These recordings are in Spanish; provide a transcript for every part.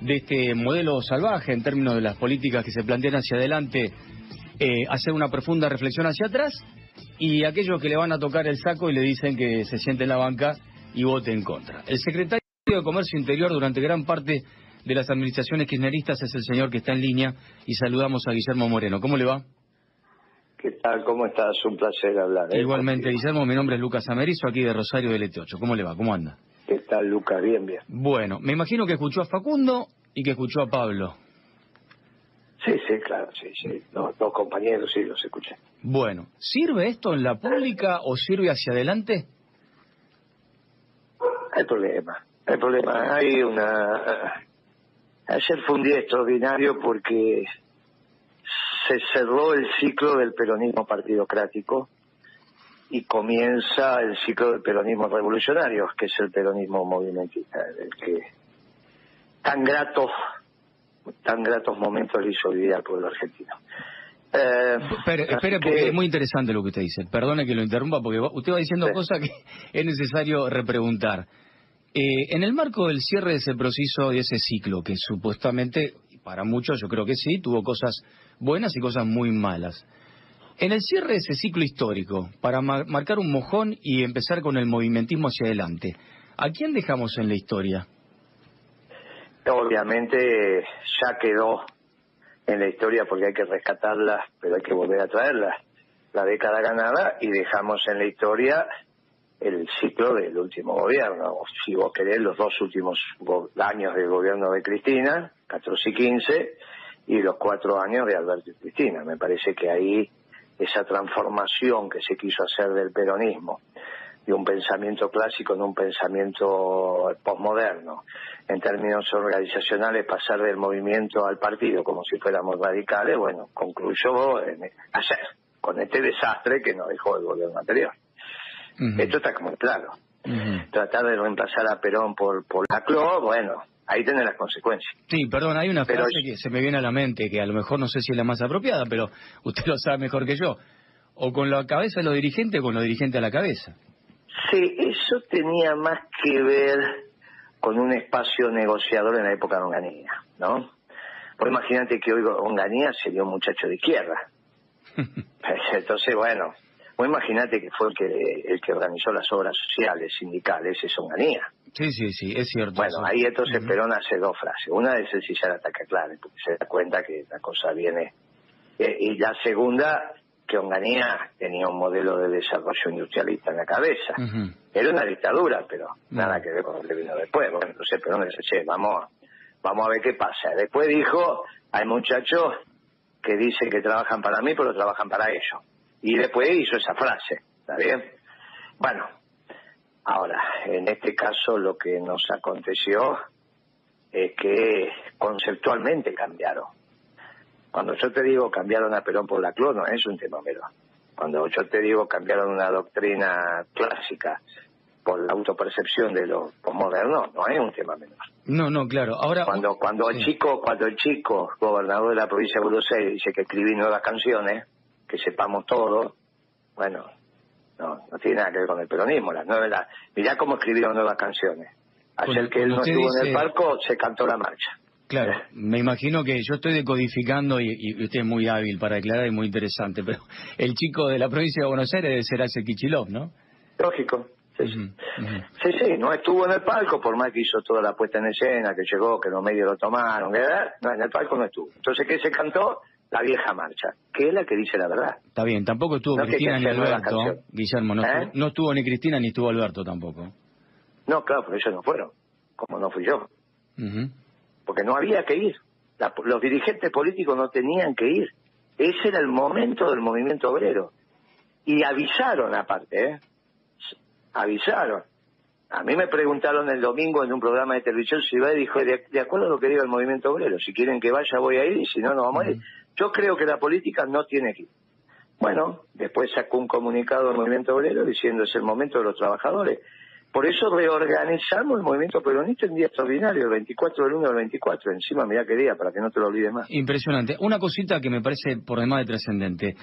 de este modelo salvaje en términos de las políticas que se plantean hacia adelante, eh, hacer una profunda reflexión hacia atrás y aquellos que le van a tocar el saco y le dicen que se siente en la banca y vote en contra. El secretario de Comercio Interior durante gran parte de las administraciones kirchneristas es el señor que está en línea y saludamos a Guillermo Moreno. ¿Cómo le va? ¿Qué tal? ¿Cómo estás? Un placer hablar. ¿eh? Igualmente, Guillermo, mi nombre es Lucas Amerizo, aquí de Rosario del ET8. ¿Cómo le va? ¿Cómo anda? ¿Qué tal, Lucas? Bien, bien. Bueno, me imagino que escuchó a Facundo y que escuchó a Pablo. Sí, sí, claro, sí, sí. Los dos compañeros sí los escuché. Bueno, ¿sirve esto en la pública o sirve hacia adelante? Hay problema, hay problema. Hay una... Ayer fue un día extraordinario porque se cerró el ciclo del peronismo partidocrático y comienza el ciclo del peronismo revolucionario, que es el peronismo movimentista, el que tan gratos, tan gratos momentos le hizo vivir al pueblo argentino. Eh, espere, espere porque es muy interesante lo que usted dice. Perdone que lo interrumpa porque usted va diciendo cosas que es necesario repreguntar. Eh, en el marco del cierre de ese proceso y ese ciclo, que supuestamente, para muchos yo creo que sí, tuvo cosas buenas y cosas muy malas. En el cierre de ese ciclo histórico, para marcar un mojón y empezar con el movimentismo hacia adelante, ¿a quién dejamos en la historia? Obviamente ya quedó en la historia porque hay que rescatarla, pero hay que volver a traerla. La década ganada y dejamos en la historia el ciclo del último gobierno. Si vos querés, los dos últimos años del gobierno de Cristina, 14 y 15, y los cuatro años de Alberto y Cristina. Me parece que ahí esa transformación que se quiso hacer del peronismo, de un pensamiento clásico en un pensamiento posmoderno, en términos organizacionales pasar del movimiento al partido como si fuéramos radicales, bueno, concluyó en hacer con este desastre que nos dejó el gobierno anterior. Esto está como claro. Tratar de reemplazar a Perón por, por la CLO, bueno, ahí tiene las consecuencias. Sí, perdón, hay una frase que se me viene a la mente, que a lo mejor no sé si es la más apropiada, pero usted lo sabe mejor que yo. O con la cabeza de los dirigentes o con los dirigentes a la cabeza. Sí, eso tenía más que ver con un espacio negociador en la época de Onganía, ¿no? Pues imagínate que hoy Onganía sería un muchacho de izquierda. Entonces, bueno, Vos imaginate que fue el que, el que organizó las obras sociales, sindicales, es Onganía. Sí, sí, sí, es cierto. Bueno, ahí entonces Perón hace dos frases. Una es el ataque clave, porque se da cuenta que la cosa viene. Eh, y la segunda, que Onganía tenía un modelo de desarrollo industrialista en la cabeza. Era una dictadura, pero nada que ver con lo que vino después. Bueno, entonces Perón dice, che, vamos, vamos a ver qué pasa. Después dijo, hay muchachos que dicen que trabajan para mí, pero trabajan para ellos y después hizo esa frase, ¿está bien? Bueno, ahora, en este caso lo que nos aconteció es que conceptualmente cambiaron. Cuando yo te digo cambiaron a Perón por la clono, es un tema menor. Cuando yo te digo cambiaron una doctrina clásica por la autopercepción de lo posmoderno, no es un tema menor. No, no, claro. Ahora cuando cuando el chico, cuando el chico gobernador de la provincia de Buenos Aires dice que escribí nuevas canciones, que sepamos todo, bueno, no, no tiene nada que ver con el peronismo. Las nueve, mirá cómo escribieron nuevas canciones. Ayer que él no estuvo en el palco, se cantó la marcha. Claro, me imagino que yo estoy decodificando y, usted es muy hábil para declarar y muy interesante, pero el chico de la provincia de Buenos Aires será ese Kichilov, ¿no? Lógico. Sí, sí. sí, no estuvo en el palco, por más que hizo toda la puesta en escena, que llegó, que los medios lo tomaron, no, en el palco no estuvo. Entonces, ¿qué se cantó? La vieja marcha, que es la que dice la verdad. Está bien, tampoco estuvo Cristina ni Alberto, Guillermo, no, estuvo, ¿Eh? no estuvo ni Cristina ni estuvo Alberto tampoco. No, claro, pero ellos no fueron, como no fui yo. Porque no había que ir. los dirigentes políticos no tenían que ir. Ese era el momento del movimiento obrero. Y avisaron aparte, ¿eh? Avisaron. A mí me preguntaron el domingo en un programa de televisión si iba y dijo, de, acuerdo a lo que diga el movimiento obrero, si quieren que vaya voy a ir y si no, no vamos a ir. Yo creo que la política no tiene que ir. Bueno, después sacó un comunicado del movimiento obrero diciendo es el momento de los trabajadores. Por eso reorganizamos el movimiento peronista en día extraordinario, el 24 del 1 al 24. Encima, mira qué día, para que no te lo olvides más. Impresionante. Una cosita que me parece por demás de trascendente.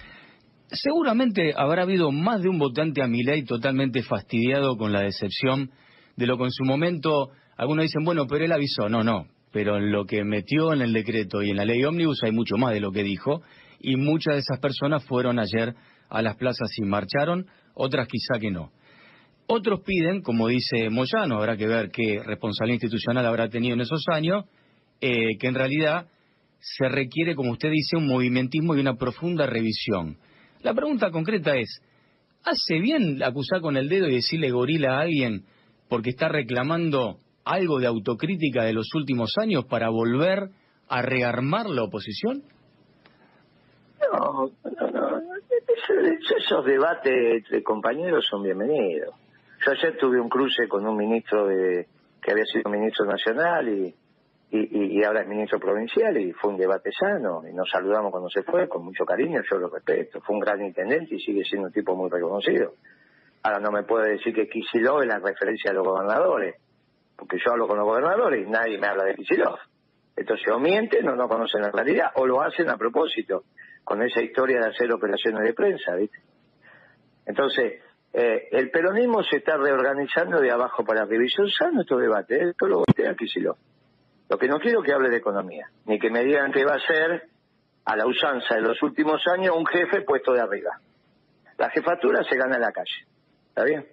Seguramente habrá habido más de un votante a mi ley totalmente fastidiado con la decepción de lo que en su momento algunos dicen, bueno, pero él avisó. No, no. pero en lo que metió en el decreto y en la ley ómnibus hay mucho más de lo que dijo, y muchas de esas personas fueron ayer a las plazas y marcharon, otras quizá que no. Otros piden, como dice Moyano, habrá que ver qué responsabilidad institucional habrá tenido en esos años, eh, que en realidad se requiere, como usted dice, un movimentismo y una profunda revisión. La pregunta concreta es, ¿hace bien acusar con el dedo y decirle gorila a alguien porque está reclamando algo de autocrítica de los últimos años para volver a rearmar la oposición? No, no, no. Esos debates entre compañeros son bienvenidos. Yo ayer tuve un cruce con un ministro de, que había sido ministro nacional y, y, ahora es ministro provincial y fue un debate sano y nos saludamos cuando se fue con mucho cariño, yo lo respeto. Fue un gran intendente y sigue siendo un tipo muy reconocido. Ahora no me puede decir que Kisilov es la referencia de los gobernadores, porque yo hablo con los gobernadores y nadie me habla de Kisilov. Entonces o mienten o no conocen la realidad o lo hacen a propósito, con esa historia de hacer operaciones de prensa, ¿viste? Entonces, eh, el peronismo se está reorganizando de abajo para arriba y son sanos estos debates, ¿eh? esto lo voltea Kisilov. Lo que no quiero que hable de economía, ni que me digan que va a ser a la usanza de los últimos años un jefe puesto de arriba. La jefatura se gana en la calle, ¿está bien?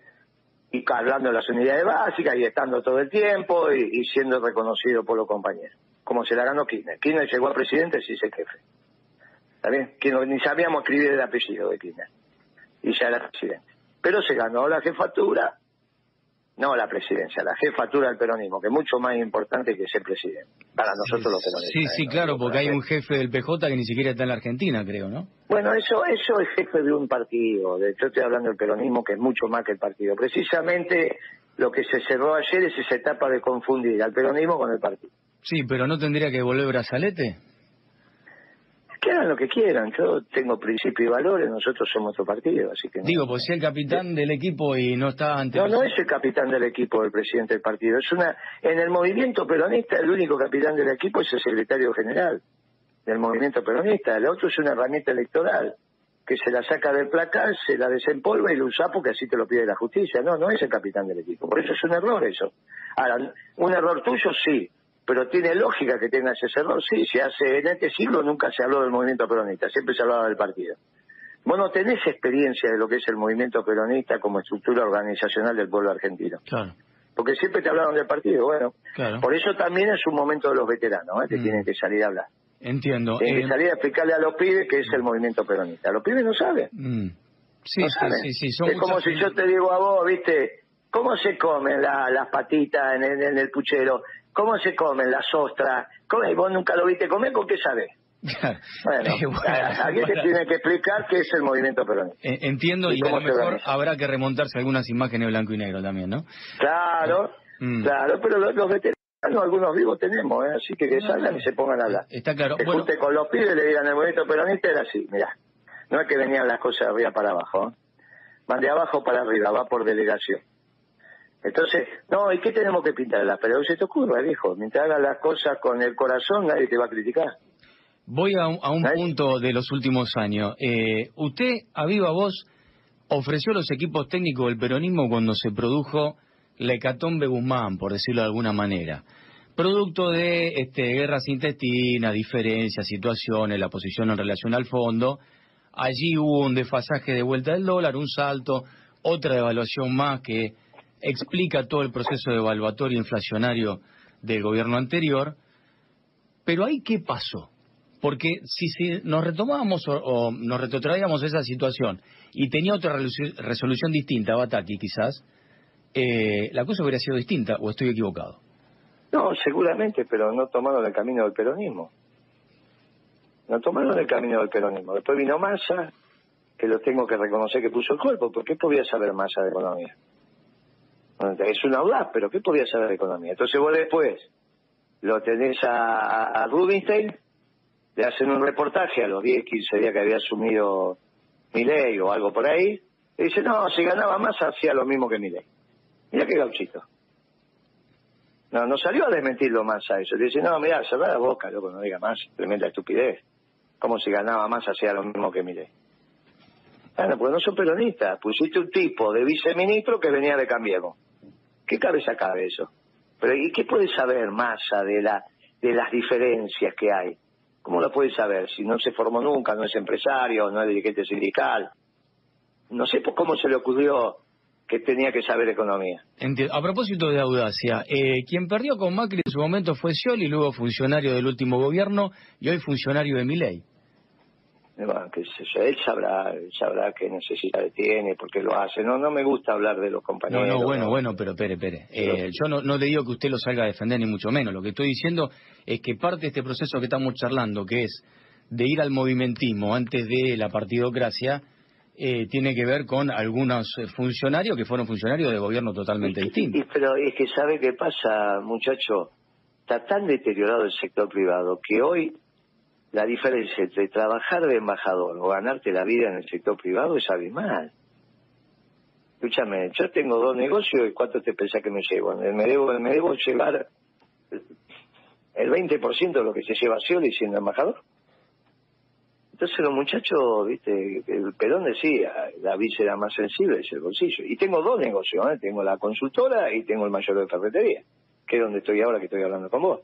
Y hablando de las unidades básicas y estando todo el tiempo y, siendo reconocido por los compañeros, como se la ganó Kirchner. Kirchner llegó a presidente si es el jefe. ¿Está bien? Que ni sabíamos escribir el apellido de Kirchner. Y ya era presidente. Pero se ganó la jefatura no la presidencia, la jefatura del peronismo, que es mucho más importante que ser presidente, para nosotros los peronistas. Sí, sí, claro, porque hay un jefe del PJ que ni siquiera está en la Argentina, creo, ¿no? Bueno, eso, eso es jefe de un partido, de, yo estoy hablando del peronismo, que es mucho más que el partido. Precisamente lo que se cerró ayer es esa etapa de confundir al peronismo con el partido. Sí, pero ¿no tendría que volver Brazalete? Que hagan lo que quieran. Yo tengo principios y valores, nosotros somos otro partido, así que... Digo, pues si el capitán del equipo y no está ante... No, no es el capitán del equipo, el presidente del partido. Es una En el movimiento peronista, el único capitán del equipo es el secretario general del movimiento peronista. El otro es una herramienta electoral que se la saca del placar, se la desempolva y lo usa porque así te lo pide la justicia. No, no es el capitán del equipo. Por eso es un error eso. Ahora, un error tuyo sí, pero tiene lógica que tenga ese error. Sí, se hace en este siglo nunca se habló del movimiento peronista, siempre se hablaba del partido. Vos no tenés experiencia de lo que es el movimiento peronista como estructura organizacional del pueblo argentino. Claro. Porque siempre te hablaron del partido, bueno. Por eso también es un momento de los veteranos, ¿eh? que mm. tienen que salir a hablar. Entiendo. Tienen que eh, salir a explicarle a los pibes qué es el movimiento peronista. Los pibes no saben. Mm. Sí, sí, sí, Es como si yo te digo a vos, viste, ¿cómo se comen las patitas en en el puchero? ¿Cómo se comen las ostras? ¿Cómo? ¿Vos nunca lo viste comer? ¿Con qué sabés? bueno, alguien te tiene que explicar qué es el movimiento peronista. Entiendo, y, a lo mejor habrá que remontarse a algunas imágenes blanco y negro también, ¿no? Claro, mm. claro, pero los, veteranos, algunos vivos tenemos, ¿eh? así que que salgan y se pongan a hablar. Está claro. Se junte con los pibes y le digan el movimiento peronista era así, mira, no es que venían las cosas de arriba para abajo, ¿eh? van de abajo para arriba, va por delegación. Entonces, no, ¿y qué tenemos que pintarla? Pero se te ocurra, viejo. Mientras hagas las cosas con el corazón, nadie te va a criticar. Voy a un, punto de los últimos años. Eh, usted, a viva voz, ofreció los equipos técnicos del peronismo cuando se produjo la hecatombe Guzmán, por decirlo de alguna manera. Producto de este, guerras intestinas, diferencias, situaciones, la posición en relación al fondo. Allí hubo un desfasaje de vuelta del dólar, un salto, otra devaluación más que explica todo el proceso de evaluatorio inflacionario del gobierno anterior, pero ahí qué pasó? Porque si, nos retomábamos o, nos retrotraíamos esa situación y tenía otra resolución distinta, Bataki quizás, eh, la cosa hubiera sido distinta, o estoy equivocado. No, seguramente, pero no tomaron el camino del peronismo. No tomaron el camino del peronismo. Después vino Massa, que lo tengo que reconocer que puso el cuerpo, porque ¿qué podía saber Massa de economía? Es un audaz, pero ¿qué podía saber de economía? Entonces vos después lo tenés a, Rubinstein, le hacen un reportaje a los 10, 15 días que había asumido Milei o algo por ahí, y dice, no, si ganaba más hacía lo mismo que Milei. Mira qué gauchito. No, no salió a desmentirlo más a eso. Dice, no, mira, cerrá la boca, loco, no diga más. Tremenda estupidez. Como si ganaba más hacía lo mismo que Milei. Bueno, pues no son peronistas. Pusiste un tipo de viceministro que venía de Cambiemos. ¿Qué cabeza cabe eso? Pero ¿y qué puede saber Massa de la de las diferencias que hay. ¿Cómo lo puede saber? Si no se formó nunca, no es empresario, no es dirigente sindical. No sé por cómo se le ocurrió que tenía que saber economía. A propósito de audacia, eh, quien perdió con Macri en su momento fue Scioli, luego funcionario del último gobierno y hoy funcionario de Milei. Bueno, que él sabrá, sabrá qué necesidades tiene, por qué lo hace. No, no me gusta hablar de los compañeros. No, no, bueno, bueno, pero espere, espere. Eh, yo no, no le digo que usted lo salga a defender ni mucho menos. Lo que estoy diciendo es que parte de este proceso que estamos charlando, que es de ir al movimentismo antes de la partidocracia, eh, tiene que ver con algunos eh, funcionarios que fueron funcionarios de gobierno totalmente distintos. pero es que sabe qué pasa, muchacho, está tan deteriorado el sector privado que hoy la diferencia entre trabajar de embajador o ganarte la vida en el sector privado es abismal. Escúchame, yo tengo dos negocios y ¿cuánto te pensás que me llevo? Me debo, me debo llevar el 20% de lo que se lleva Scioli siendo embajador. Entonces los muchachos, viste, el Perón decía, la víscera más sensible es el bolsillo. Y tengo dos negocios, ¿eh? tengo la consultora y tengo el mayor de ferretería, que es donde estoy ahora que estoy hablando con vos.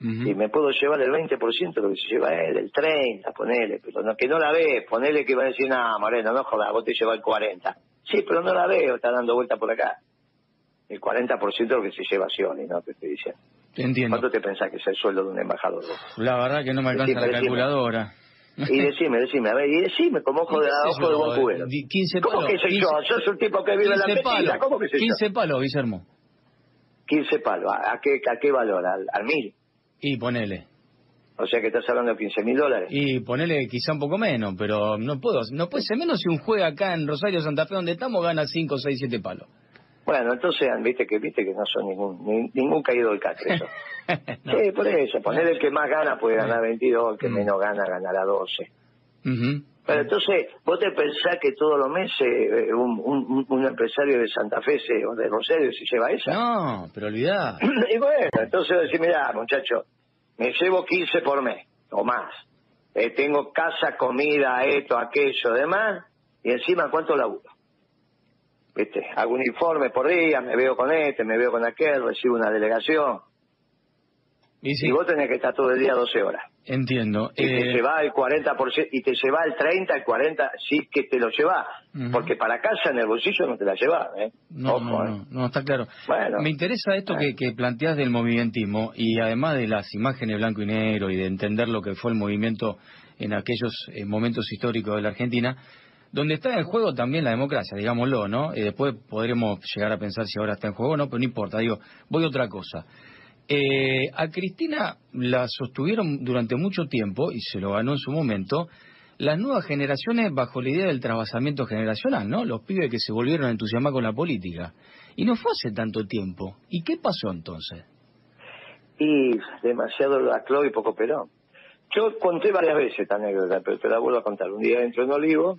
Y me puedo llevar el 20% de lo que se lleva él, el 30%, ponele, pero no, que no la ve, ponele que va a decir, no, Moreno, no jodas, vos te llevas el 40%. Sí, pero no la veo, está dando vuelta por acá. El 40% de lo que se lleva Scioli, ¿no? Te estoy diciendo. Entiendo. ¿Cuánto te pensás que es el sueldo de un embajador? La verdad que no me alcanza la calculadora. Y decime, decime, a ver, y decime, como ojo de, ojo de buen cubero. 15 palos. ¿Cómo que sé 15, yo? Sos un tipo que vive en la mentira, ¿cómo que 15 yo? palos, Guillermo. 15 palos, ¿a qué, a qué valor? ¿Al, al mil? Y ponele. O sea que estás hablando de 15 mil dólares. Y ponele quizá un poco menos, pero no puedo, no puede ser menos si un juega acá en Rosario Santa Fe donde estamos gana 5, 6, 7 palos. Bueno, entonces viste que viste que no son ningún ningún caído del catre eso. Sí, por eso, ponele el que más gana puede ganar 22, el que mm. menos gana ganará 12. Pero entonces, ¿vos te pensás que todos los meses eh, un, un, empresario de Santa Fe se, o de Rosario se lleva esa? No, pero olvidá. y bueno, entonces decís, mira, muchacho, me llevo 15 por mes o más. Eh, tengo casa, comida, esto, aquello, demás, y encima cuánto laburo. ¿Viste? Hago un informe por día, me veo con este, me veo con aquel, recibo una delegación. Y, vos tenés que estar todo el día 12 horas. Entiendo. Y te lleva el 40%, y te lleva el 30, el 40, sí que te lo lleva. Porque para casa en el bolsillo no te la lleva, ¿eh? No, no, ¿eh? no, está claro. Me interesa esto que, que planteas del movimentismo y además de las imágenes blanco y negro y de entender lo que fue el movimiento en aquellos eh, momentos históricos de la Argentina, donde está en juego también la democracia, digámoslo, ¿no? Y después podremos llegar a pensar si ahora está en juego o no, pero no importa, digo, voy a otra cosa. Eh, a Cristina la sostuvieron durante mucho tiempo, y se lo ganó en su momento, las nuevas generaciones bajo la idea del trabajamiento generacional, ¿no? Los pibes que se volvieron a entusiasmar con la política. Y no fue hace tanto tiempo. ¿Y qué pasó entonces? Y demasiado la y poco Perón. Yo conté varias veces esta anécdota, pero te la vuelvo a contar. Un día entro en Olivo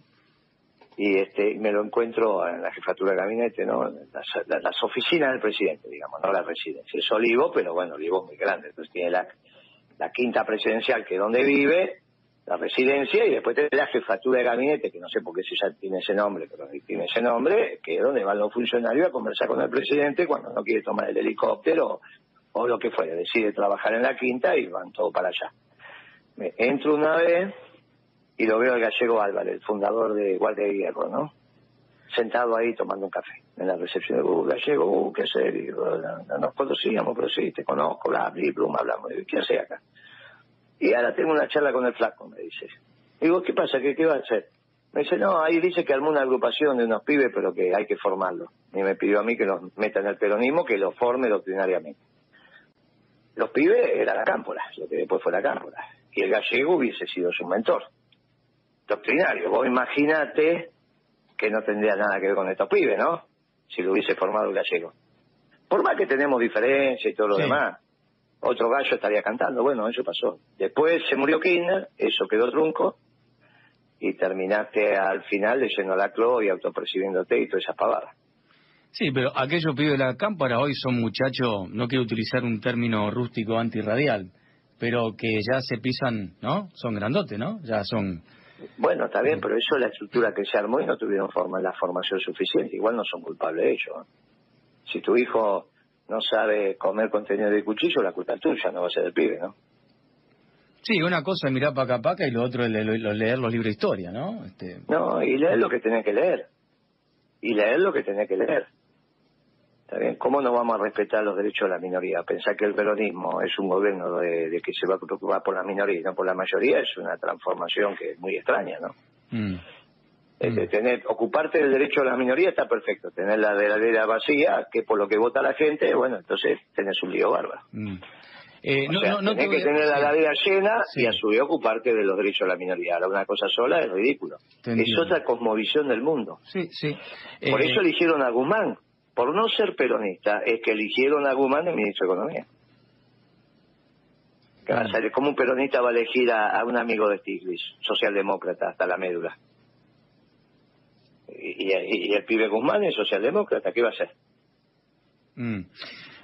y este me lo encuentro en la jefatura de gabinete, ¿no? Las, oficinas del presidente, digamos, no la residencia. Es Olivo, pero bueno, Olivo es muy grande, entonces tiene la, quinta presidencial, que es donde vive, la residencia, y después tiene la jefatura de gabinete, que no sé por qué si ya tiene ese nombre, pero tiene ese nombre, que es donde van los funcionarios a conversar con el presidente cuando no quiere tomar el helicóptero o lo que fuera, decide trabajar en la quinta y van todos para allá. Me entro una vez y lo veo al gallego Álvarez, el fundador de Guardia de Hierro, ¿no? Sentado ahí tomando un café en la recepción uh, gallego, uh, qué serio, no, nos conocíamos, pero sí, te conozco, la pluma, hablamos, ¿qué hace acá? Y ahora tengo una charla con el flaco, me dice. Digo, ¿qué pasa? ¿Qué, qué va a hacer? Me dice, no, ahí dice que armó una agrupación de unos pibes, pero que hay que formarlo. Y me pidió a mí que los meta en el peronismo, que los forme doctrinariamente. Los pibes era la cámpora, lo que después fue la cámpora. Y el gallego hubiese sido su mentor doctrinario. Vos imaginate que no tendría nada que ver con estos pibes, ¿no? Si lo hubiese formado el gallego. Por más que tenemos diferencia y todo lo demás, otro gallo estaría cantando. Bueno, eso pasó. Después se murió Kirchner, eso quedó trunco, y terminaste al final leyendo la clo y autopercibiéndote y toda esa pavada. Sí, pero aquellos pibes de la cámpara hoy son muchachos, no quiero utilizar un término rústico antirradial, pero que ya se pisan, ¿no? Son grandotes, ¿no? Ya son bueno, está bien, pero eso es la estructura que se armó y no tuvieron forma, la formación suficiente. Igual no son culpables ellos. Si tu hijo no sabe comer contenido de cuchillo, la culpa es tuya, no va a ser del pibe, ¿no? Sí, una cosa es mirar para acá, y lo otro es leer los libros de historia, ¿no? Este... No, y leer lo que tenés que leer. Y leer lo que tenés que leer. ¿Está bien? ¿Cómo no vamos a respetar los derechos de la minoría? Pensar que el peronismo es un gobierno de, que se va a preocupar por la minoría y no por la mayoría es una transformación que es muy extraña, ¿no? Mm. Mm. tener, ocuparte del derecho de la minoría está perfecto. Tener la heladera vacía, que por lo que vota la gente, bueno, entonces tenés un lío bárbaro. Mm. Eh, no, no, tenés que tener la heladera llena y a su vez ocuparte de los derechos de la minoría. Ahora una cosa sola es ridículo. Es otra cosmovisión del mundo. Sí, sí. Por eso eh, eligieron a Guzmán por no ser peronista, es que eligieron a Guzmán de ministro de Economía. ¿Cómo un peronista va a elegir a, un amigo de Stiglitz, socialdemócrata, hasta la médula? Y, el pibe Guzmán es socialdemócrata, ¿qué va a hacer? Mm.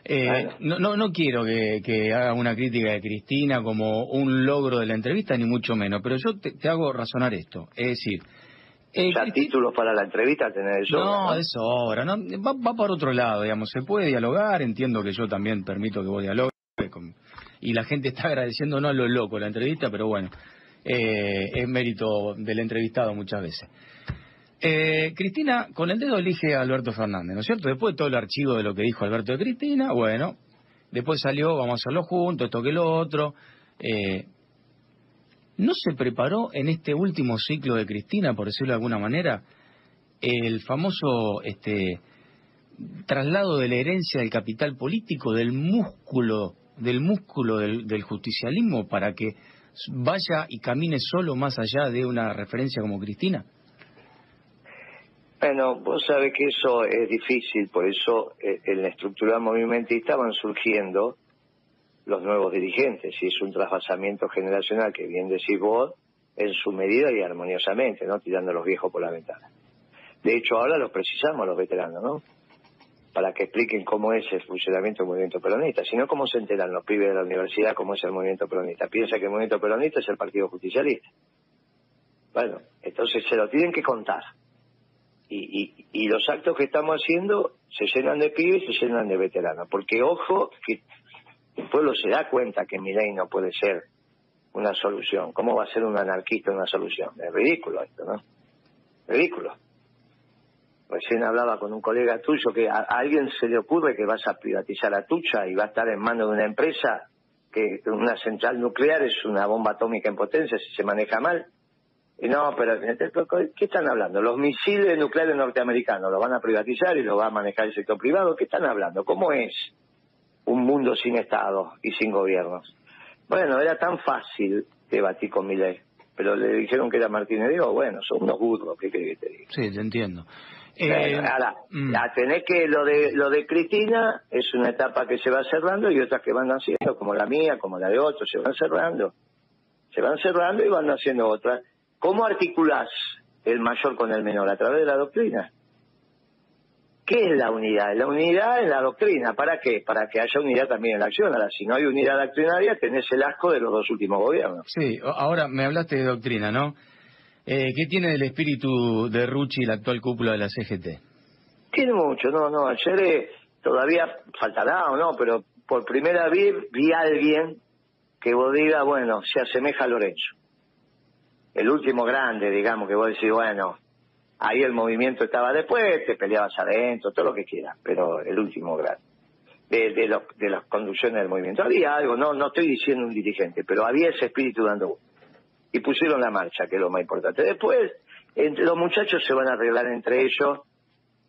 Eh, no, no, no quiero que, haga una crítica de Cristina como un logro de la entrevista, ni mucho menos, pero yo te hago razonar esto. Es decir, eh, títulos para la entrevista tener eso. No, ¿no? eso ahora, ¿no? Va, va por otro lado, digamos, se puede dialogar, entiendo que yo también permito que vos dialogues, y la gente está agradeciendo no a lo loco la entrevista, pero bueno, eh, es mérito del entrevistado muchas veces. Eh, Cristina, con el dedo elige a Alberto Fernández, ¿no es cierto? Después de todo el archivo de lo que dijo Alberto de Cristina, bueno, después salió, vamos a hacerlo juntos, esto que lo otro. Eh, ¿No se preparó en este último ciclo de Cristina, por decirlo de alguna manera, el famoso este, traslado de la herencia del capital político, del músculo, del músculo del, justicialismo para que vaya y camine solo más allá de una referencia como Cristina? Bueno, vos sabés que eso es difícil, por eso eh, en la estructura movimentista van surgiendo los nuevos dirigentes, y es un trasvasamiento generacional que bien decís vos, en su medida y armoniosamente, ¿no? Tirando a los viejos por la ventana. De hecho, ahora los precisamos los veteranos, ¿no? Para que expliquen cómo es el funcionamiento del movimiento peronista, sino cómo se enteran los pibes de la universidad cómo es el movimiento peronista. Piensa que el movimiento peronista es el Partido Justicialista. Bueno, entonces se lo tienen que contar. Y, y, y los actos que estamos haciendo se llenan de pibes y se llenan de veteranos. Porque ojo, que el pueblo se da cuenta que mi ley no puede ser una solución. ¿Cómo va a ser un anarquista una solución? Es ridículo esto, ¿no? Ridículo. Recién hablaba con un colega tuyo que a, alguien se le ocurre que vas a privatizar a Tucha y va a estar en manos de una empresa que una central nuclear es una bomba atómica en potencia si se maneja mal. Y no, pero ¿qué están hablando? Los misiles nucleares norteamericanos los van a privatizar y los va a manejar el sector privado. ¿Qué están hablando? ¿Cómo es? Un mundo sin Estado y sin gobiernos. Bueno, era tan fácil debatir con mi ley, pero le dijeron que era Martínez Digo, bueno, son unos burros, ¿qué crees que te diga? Sí, te entiendo. Eh, ahora, mm. tenés que lo de lo de Cristina es una etapa que se va cerrando y otras que van haciendo, como la mía, como la de otros, se van cerrando. Se van cerrando y van haciendo otras. ¿Cómo articulás el mayor con el menor? A través de la doctrina. ¿Qué es la unidad? La unidad es la doctrina. ¿Para qué? Para que haya unidad también en la acción. Ahora, si no hay unidad doctrinaria, tenés el asco de los dos últimos gobiernos. Sí, ahora me hablaste de doctrina, ¿no? Eh, ¿Qué tiene del espíritu de Rucci la actual cúpula de la CGT? Tiene mucho, no, no. Ayer eh, todavía faltará o no, pero por primera vez vi a alguien que vos diga, bueno, se asemeja a Lorenzo. El último grande, digamos, que vos decís, bueno, Ahí el movimiento estaba después, te peleabas adentro, todo lo que quieras, pero el último grado de, de, las conducciones del movimiento. Había algo, no, no estoy diciendo un dirigente, pero había ese espíritu dando y pusieron la marcha, que es lo más importante. Después, entre los muchachos se van a arreglar entre ellos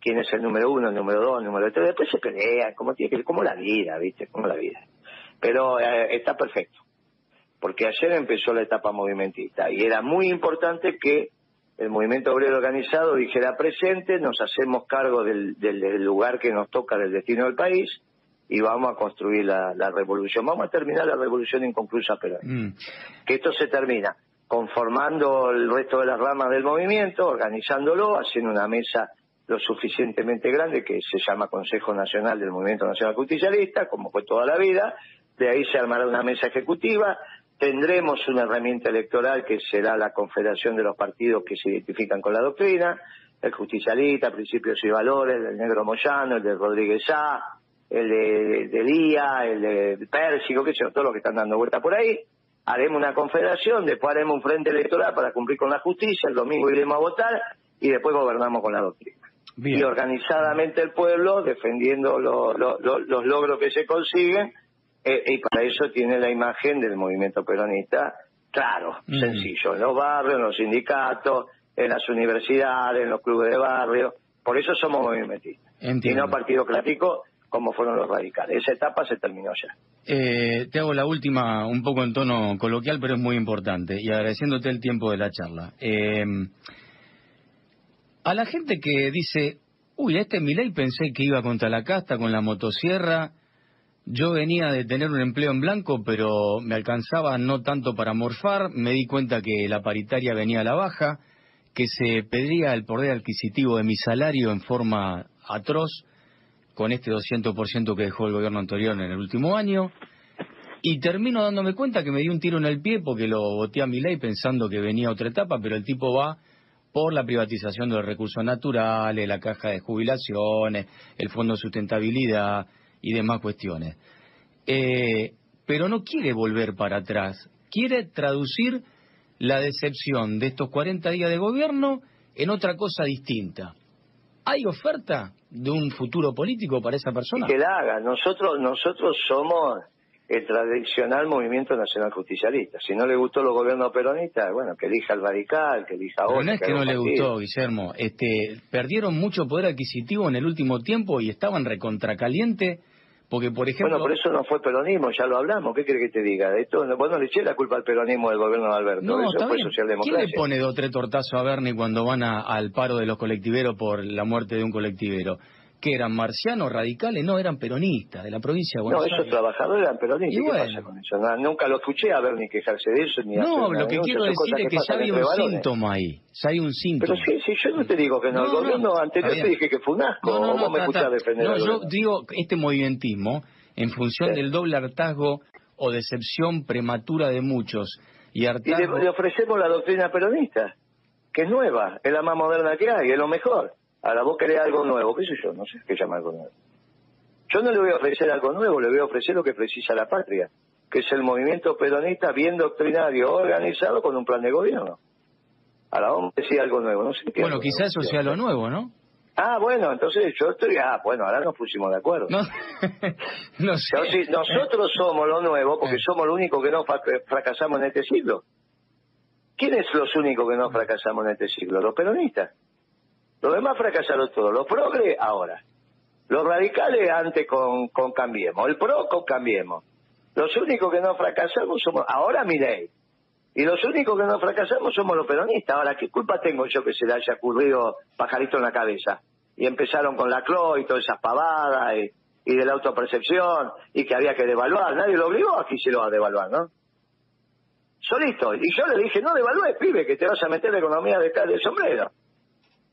quién es el número uno, el número dos, el número tres. Después se pelean, como tiene que, como la vida, ¿viste? Como la vida. Pero eh, está perfecto, porque ayer empezó la etapa movimentista y era muy importante que el movimiento obrero organizado dijera presente, nos hacemos cargo del, lugar que nos toca del destino del país y vamos a construir la, revolución. Vamos a terminar la revolución inconclusa, pero mm. que esto se termina conformando el resto de las ramas del movimiento, organizándolo, haciendo una mesa lo suficientemente grande que se llama Consejo Nacional del Movimiento Nacional Justicialista, como fue toda la vida, de ahí se armará una mesa ejecutiva, Tendremos una herramienta electoral que será la confederación de los partidos que se identifican con la doctrina, el justicialista, principios y valores, del negro Moyano, el de Rodríguez A, el de, de, Lía, el de Pérsico, qué sé yo, todos los que están dando vuelta por ahí. Haremos una confederación, después haremos un frente electoral para cumplir con la justicia, el domingo iremos a votar y después gobernamos con la doctrina. Y organizadamente el pueblo, defendiendo los logros que se consiguen, eh, y para eso tiene la imagen del movimiento peronista, claro, sencillo, en los barrios, en los sindicatos, en las universidades, en los clubes de barrio. Por eso somos movimentistas. Y no partido clásico como fueron los radicales. Esa etapa se terminó ya. Eh, te hago la última, un poco en tono coloquial, pero es muy importante, y agradeciéndote el tiempo de la charla. Eh, a la gente que dice, uy, este Milei pensé que iba contra la casta con la motosierra, yo venía de tener un empleo en blanco, pero me alcanzaba no tanto para morfar, me di cuenta que la paritaria venía a la baja, que se pedía el poder adquisitivo de mi salario en forma atroz, con este 200% que dejó el gobierno anterior en el último año, y termino dándome cuenta que me di un tiro en el pie porque lo voté a mi ley pensando que venía otra etapa, pero el tipo va por la privatización de los recursos naturales, la caja de jubilaciones, el fondo de sustentabilidad y demás cuestiones. Eh, pero no quiere volver para atrás, quiere traducir la decepción de estos 40 días de gobierno en otra cosa distinta. ¿Hay oferta de un futuro político para esa persona? Que la haga. Nosotros, nosotros somos el tradicional movimiento nacional justicialista. Si no le gustó los gobiernos peronistas, bueno, que elija el radical, que elija otro. no es que, no le gustó, Guillermo. Este, perdieron mucho poder adquisitivo en el último tiempo y estaban recontracaliente porque, por ejemplo... Bueno, por eso no fue peronismo, ya lo hablamos. ¿Qué quiere que te diga? Esto, vos no le eché la culpa al peronismo del gobierno de Alberto. No, eso fue socialdemocracia. ¿Quién le pone dos tres tortazos a Bernie cuando van al paro de los colectiveros por la muerte de un colectivero? Que eran marcianos radicales, no, eran peronistas de la provincia de Buenos Aires. No, esos trabajadores eran peronistas. ¿Qué pasa con eso? nunca lo escuché a ver ni quejarse de eso. Ni no, lo que quiero decir es que, ya hay un síntoma ahí. Ya hay un síntoma. Pero sí, sí, yo no te digo que no. el gobierno anterior te dije que fue un asco. No, no, me escuchás defender No, yo digo este movimentismo, en función del doble hartazgo o decepción prematura de muchos y hartazgo... Y le ofrecemos la doctrina peronista, que es nueva, es la más moderna que hay, es lo mejor. Ahora vos querés algo nuevo, qué sé yo, no sé qué llama algo nuevo. Yo no le voy a ofrecer algo nuevo, le voy a ofrecer lo que precisa la patria, que es el movimiento peronista bien doctrinario, organizado con un plan de gobierno. Ahora vamos a decir algo nuevo, no sé qué. Bueno, quizás eso sea lo nuevo, ¿no? Ah, bueno, entonces yo estoy, ah, bueno, ahora nos pusimos de acuerdo. No, no sé. nosotros somos lo nuevo porque somos los únicos que no fracasamos en este siglo. ¿Quiénes son los únicos que no fracasamos en este siglo? Los peronistas. Los demás fracasaron todos. Los progres, ahora. Los radicales, antes con, Cambiemos. El PRO con Cambiemos. Los únicos que no fracasamos somos, ahora mi ley. Y los únicos que no fracasamos somos los peronistas. Ahora, ¿qué culpa tengo yo que se le haya ocurrido pajarito en la cabeza? Y empezaron con la CLO y todas esas pavadas y, de la autopercepción y que había que devaluar. Nadie lo obligó, aquí se lo va a devaluar, ¿no? Solito. Y yo le dije, no devalúes, pibe, que te vas a meter la economía de, de sombrero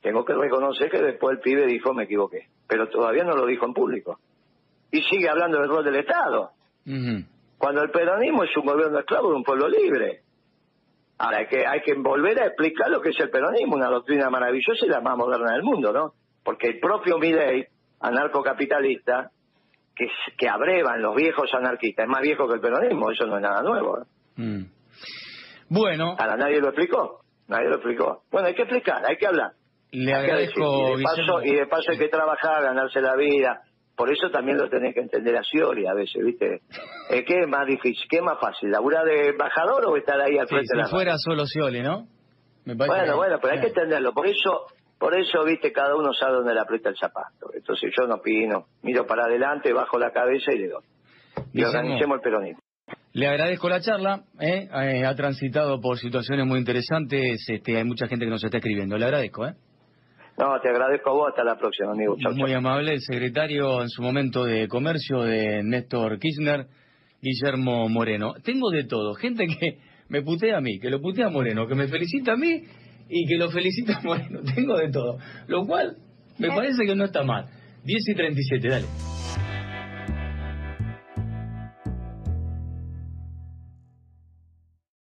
tengo que reconocer que después el pibe dijo me equivoqué, pero todavía no lo dijo en público. Y sigue hablando del rol del Estado. Cuando el peronismo es un gobierno esclavo de un pueblo libre. Ahora hay que, hay que volver a explicar lo que es el peronismo, una doctrina maravillosa y la más moderna del mundo, ¿no? Porque el propio Midei, anarcocapitalista, que, que abrevan los viejos anarquistas, es más viejo que el peronismo, eso no es nada nuevo. ¿eh? Mm. Bueno. Ahora nadie lo explicó, nadie lo explicó. Bueno, hay que explicar, hay que hablar. Le agradezco, y, de paso, y de paso hay que trabajar, ganarse la vida. Por eso también lo tenés que entender a Scioli a veces, ¿viste? Eh, ¿Qué es más difícil? ¿Qué es más fácil? ¿Laburar de embajador o estar ahí al frente si de la fuera solo Scioli, ¿no? bueno, bueno, pero hay que entenderlo. Por eso, por eso, ¿viste? Cada uno sabe dónde le aprieta el zapato. Entonces yo no opino. Miro para adelante, bajo la cabeza y le doy. Y organicemos el peronismo. Le agradezco la charla, ¿eh? ¿eh? ha transitado por situaciones muy interesantes, este, hay mucha gente que nos está escribiendo, le agradezco. ¿eh? No, te agradezco a vos. Hasta la próxima, amigo. Muy amable. El secretario en su momento de comercio de Néstor Kirchner, Guillermo Moreno. Tengo de todo. Gente que me putea a mí, que lo putea a Moreno, que me felicita a mí y que lo felicita a Moreno. Tengo de todo. Lo cual me parece que no está mal. 10 y 37, dale.